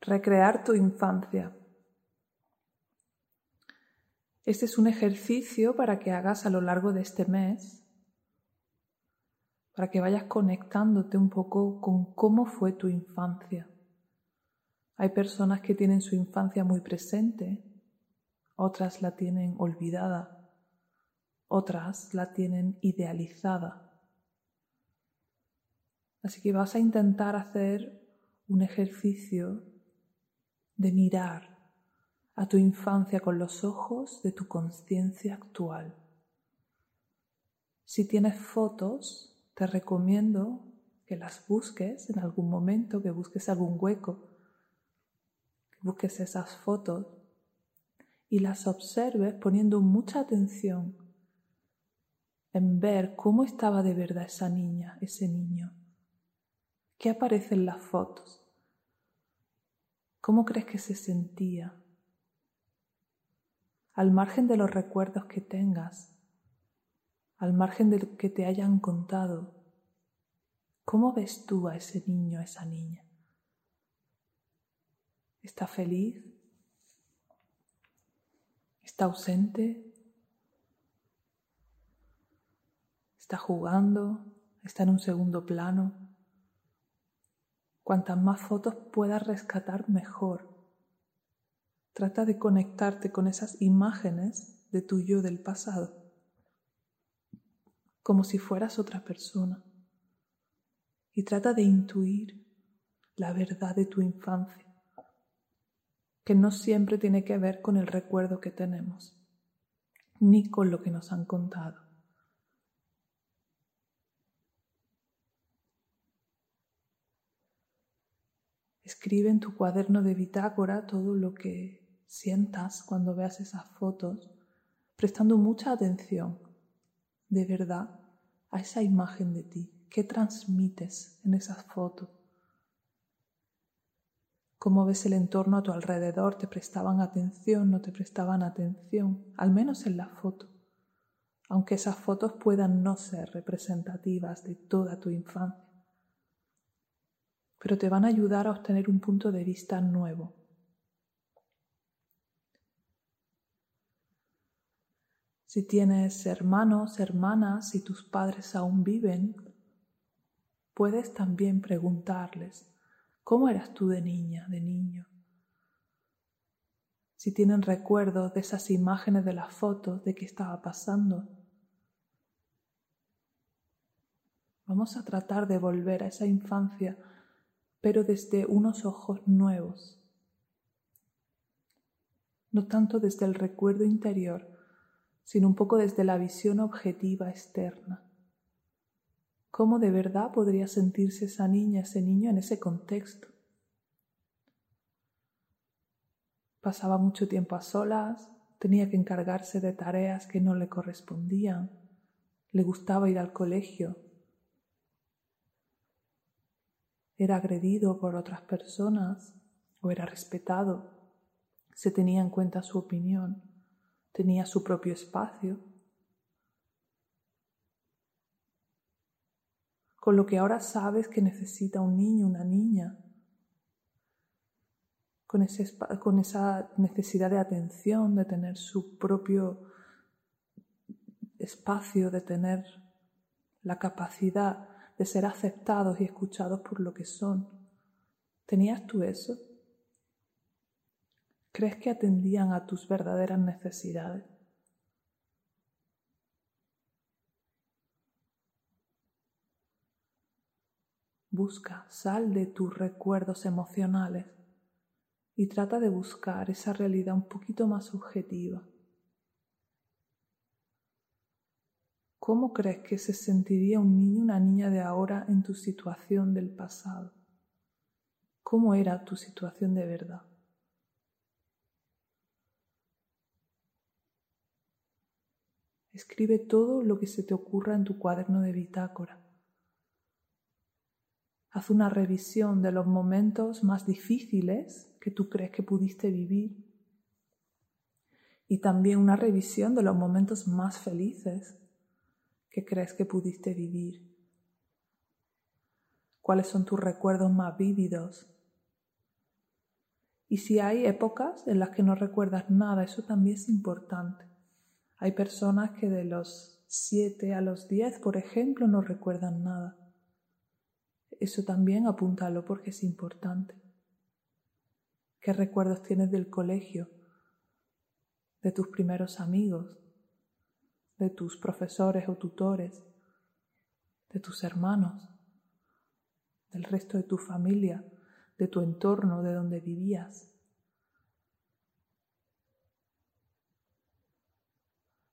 recrear tu infancia. Este es un ejercicio para que hagas a lo largo de este mes, para que vayas conectándote un poco con cómo fue tu infancia. Hay personas que tienen su infancia muy presente, otras la tienen olvidada, otras la tienen idealizada. Así que vas a intentar hacer un ejercicio de mirar a tu infancia con los ojos de tu conciencia actual. Si tienes fotos, te recomiendo que las busques en algún momento, que busques algún hueco, que busques esas fotos y las observes poniendo mucha atención en ver cómo estaba de verdad esa niña, ese niño. ¿Qué aparece en las fotos? ¿Cómo crees que se sentía? Al margen de los recuerdos que tengas, al margen de lo que te hayan contado, ¿cómo ves tú a ese niño, a esa niña? ¿Está feliz? ¿Está ausente? ¿Está jugando? ¿Está en un segundo plano? Cuantas más fotos puedas rescatar, mejor. Trata de conectarte con esas imágenes de tu yo del pasado, como si fueras otra persona. Y trata de intuir la verdad de tu infancia, que no siempre tiene que ver con el recuerdo que tenemos, ni con lo que nos han contado. Escribe en tu cuaderno de bitácora todo lo que sientas cuando veas esas fotos, prestando mucha atención, de verdad, a esa imagen de ti. ¿Qué transmites en esas fotos? ¿Cómo ves el entorno a tu alrededor? ¿Te prestaban atención? ¿No te prestaban atención? Al menos en la foto. Aunque esas fotos puedan no ser representativas de toda tu infancia pero te van a ayudar a obtener un punto de vista nuevo. Si tienes hermanos, hermanas y tus padres aún viven, puedes también preguntarles, ¿cómo eras tú de niña, de niño? Si tienen recuerdos de esas imágenes de las fotos, de qué estaba pasando. Vamos a tratar de volver a esa infancia pero desde unos ojos nuevos, no tanto desde el recuerdo interior, sino un poco desde la visión objetiva externa. ¿Cómo de verdad podría sentirse esa niña, ese niño en ese contexto? Pasaba mucho tiempo a solas, tenía que encargarse de tareas que no le correspondían, le gustaba ir al colegio, era agredido por otras personas o era respetado, se tenía en cuenta su opinión, tenía su propio espacio. Con lo que ahora sabes que necesita un niño, una niña, con, con esa necesidad de atención, de tener su propio espacio, de tener la capacidad de ser aceptados y escuchados por lo que son. ¿Tenías tú eso? ¿Crees que atendían a tus verdaderas necesidades? Busca, sal de tus recuerdos emocionales y trata de buscar esa realidad un poquito más objetiva. ¿Cómo crees que se sentiría un niño, una niña de ahora en tu situación del pasado? ¿Cómo era tu situación de verdad? Escribe todo lo que se te ocurra en tu cuaderno de bitácora. Haz una revisión de los momentos más difíciles que tú crees que pudiste vivir y también una revisión de los momentos más felices que crees que pudiste vivir? ¿Cuáles son tus recuerdos más vívidos? Y si hay épocas en las que no recuerdas nada, eso también es importante. Hay personas que de los 7 a los 10, por ejemplo, no recuerdan nada. Eso también apúntalo porque es importante. ¿Qué recuerdos tienes del colegio? De tus primeros amigos, de tus profesores o tutores, de tus hermanos, del resto de tu familia, de tu entorno, de donde vivías.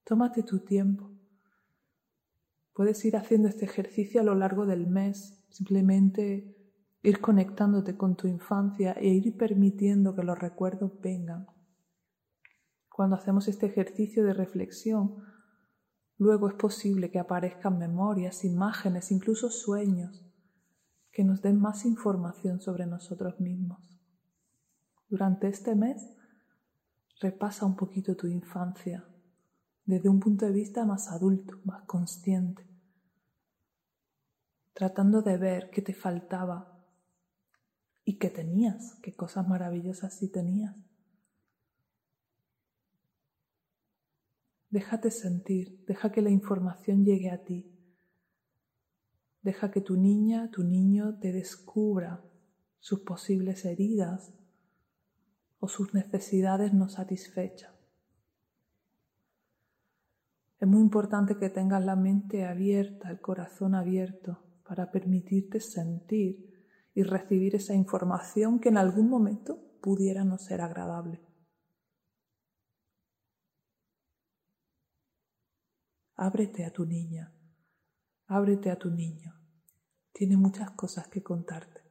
Tómate tu tiempo. Puedes ir haciendo este ejercicio a lo largo del mes, simplemente ir conectándote con tu infancia e ir permitiendo que los recuerdos vengan. Cuando hacemos este ejercicio de reflexión, luego es posible que aparezcan memorias, imágenes, incluso sueños que nos den más información sobre nosotros mismos. Durante este mes, repasa un poquito tu infancia desde un punto de vista más adulto, más consciente, tratando de ver qué te faltaba y qué tenías, qué cosas maravillosas sí tenías. Déjate sentir, deja que la información llegue a ti Deja que tu niña, tu niño te descubra sus posibles heridas o sus necesidades no satisfechas. Es muy importante que tengas la mente abierta, el corazón abierto, para permitirte sentir y recibir esa información que en algún momento pudiera no ser agradable. Ábrete a tu niña, ábrete a tu niño tiene muchas cosas que contarte.